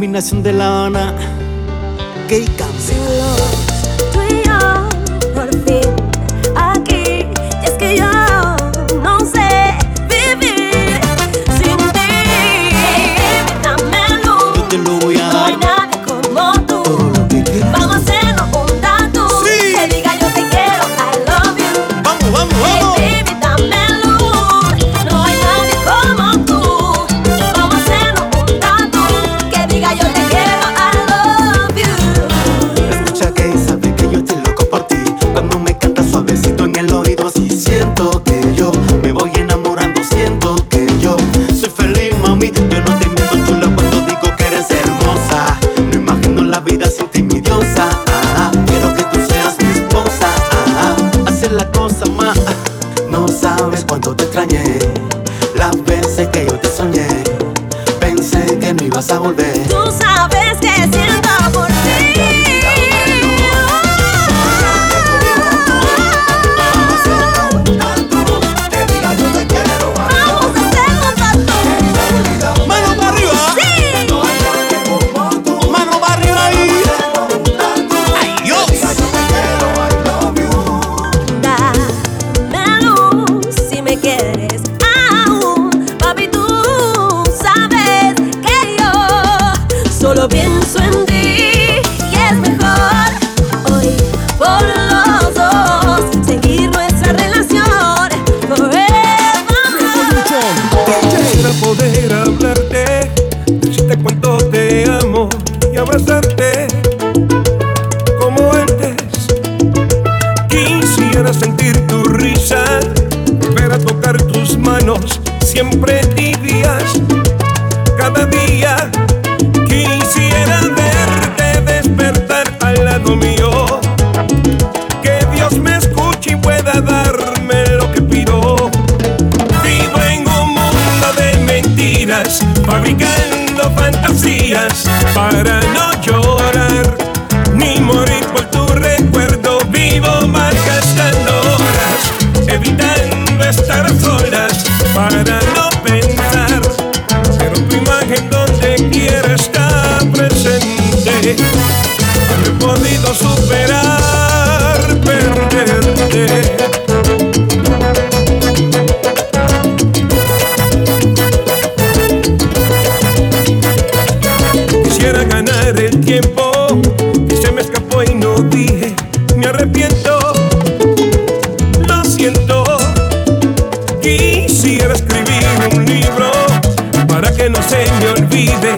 combinación de la Habana, gay cambia. fabricando fantasías para no llorar ni morir por tu recuerdo. Vivo malgastando horas, evitando estar solas para no pensar. Pero tu imagen donde quiera está presente. He podido tiempo que se me escapó y no dije, me arrepiento, lo siento. Quisiera escribir un libro para que no se me olvide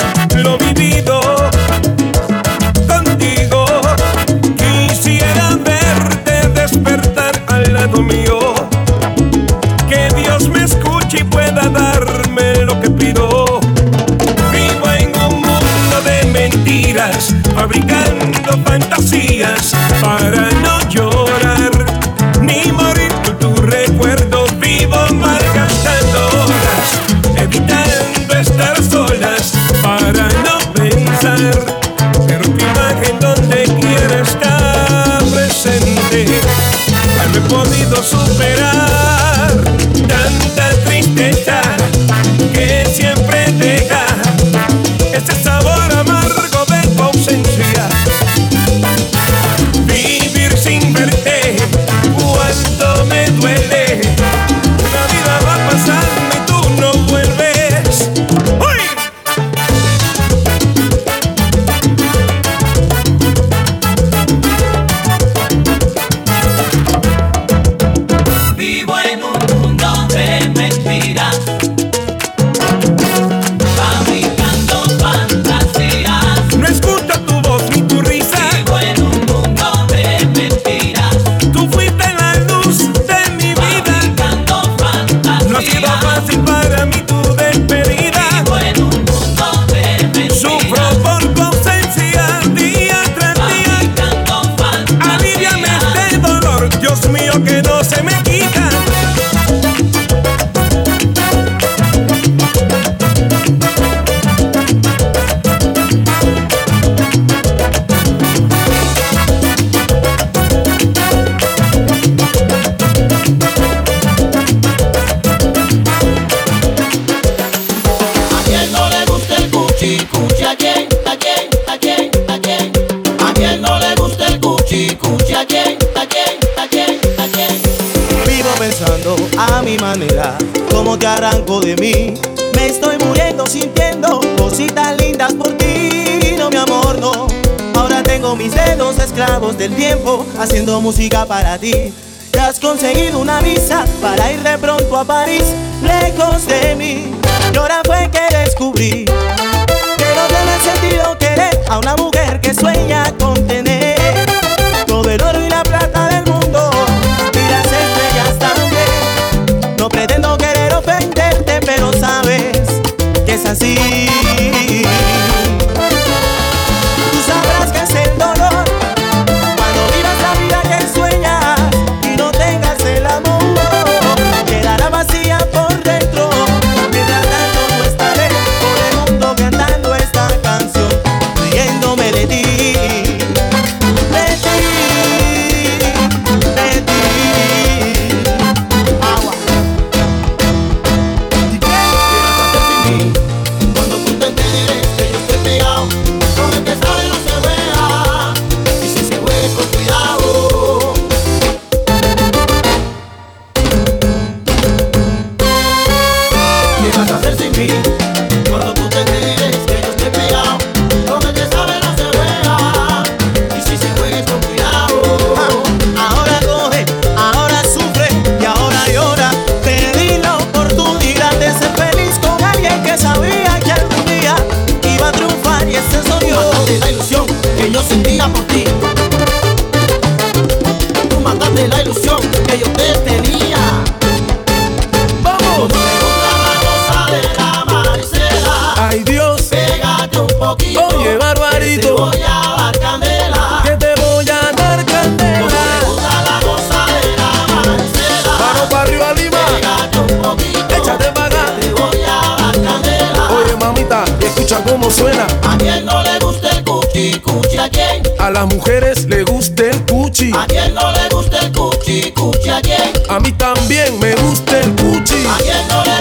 manera, cómo te arranco de mí. Me estoy muriendo sintiendo cositas lindas por ti, no mi amor, no. Ahora tengo mis dedos esclavos del tiempo, haciendo música para ti. Te has conseguido una visa para ir de pronto a París, lejos de mí. Y ahora fue que descubrí que no tiene sentido querer a una mujer que sueña con tener todo el oro y la plata del sentía por ti. Tú mataste la ilusión que yo te tenía. ¡Vamos! La rosa de la. ¡Ay Dios! Pégate un poquito. Oye, Te Barbarito, voy a dar candela. que te voy a dar Como me candela. gusta la rosa de la maicena. Mano para arriba, Lima. Pégate un poquito. Échate para acá. Te voy a dar candela. Oye, mamita, escucha cómo suena. A las mujeres le gusta el cuchi. A quien no le gusta el cuchi, cuchi a quien. A mí también me gusta el cuchi. A quien no le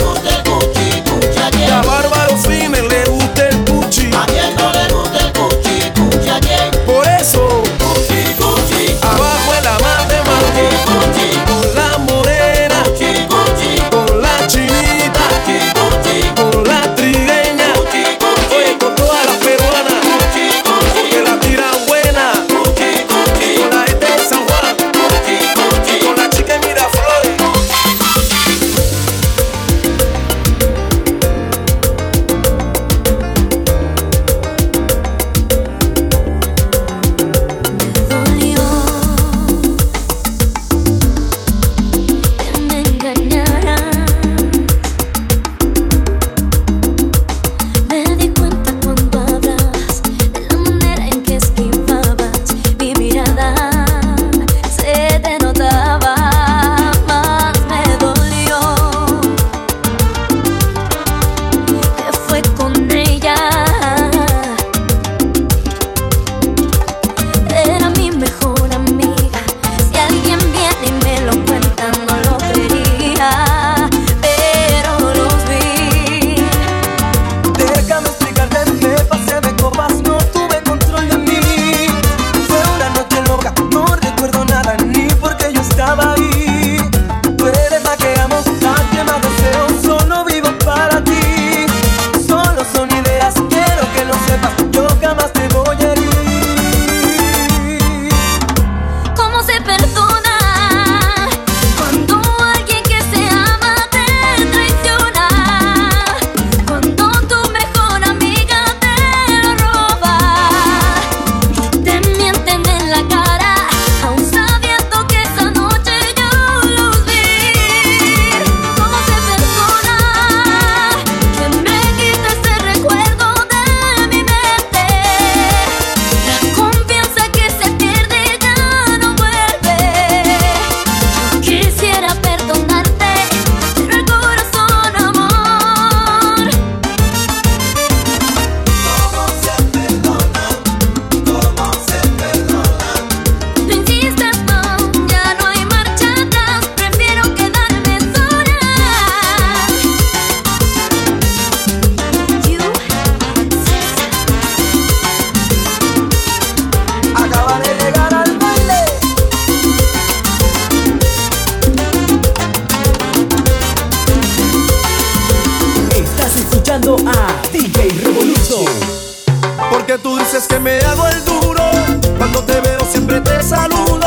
Porque tú dices que me hago el duro. Cuando te veo siempre te saludo.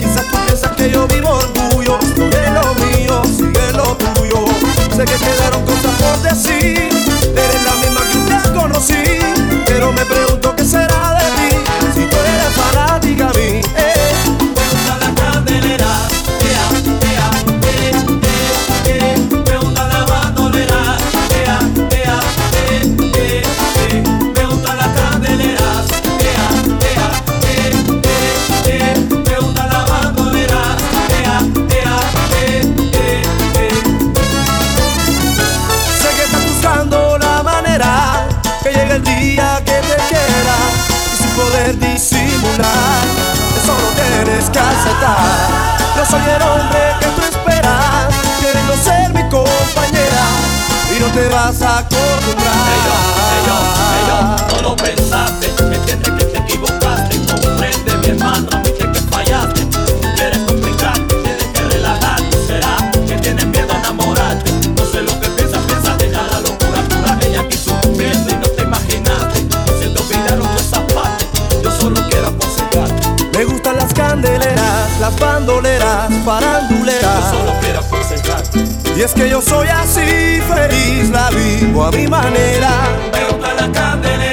Quizás tú piensas que yo vivo orgullo. Sigue lo mío, sigue lo tuyo. Sé que quedaron cosas por decir. acostumbrar. Hey yo, hey yo, no lo pensaste, entiende que te equivocaste, comprende mi hermano, me admite que fallaste. Tú Quieres complicar, tienes que relajar, será que tienes miedo a enamorarte. No sé lo que piensas, piensas dejar la locura pura, ella quiso cumplirte y no te imaginaste. Se te olvidaron de esa parte, yo solo quiero aconsejarte. Me gustan las candeleras, las bandoleras, parando y es que yo soy así, feliz, la vivo a mi manera. Me gusta la candelera.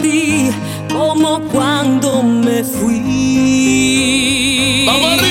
ti como cuando me fui. ¡Vamos arriba!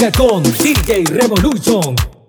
música con DJ Revolution.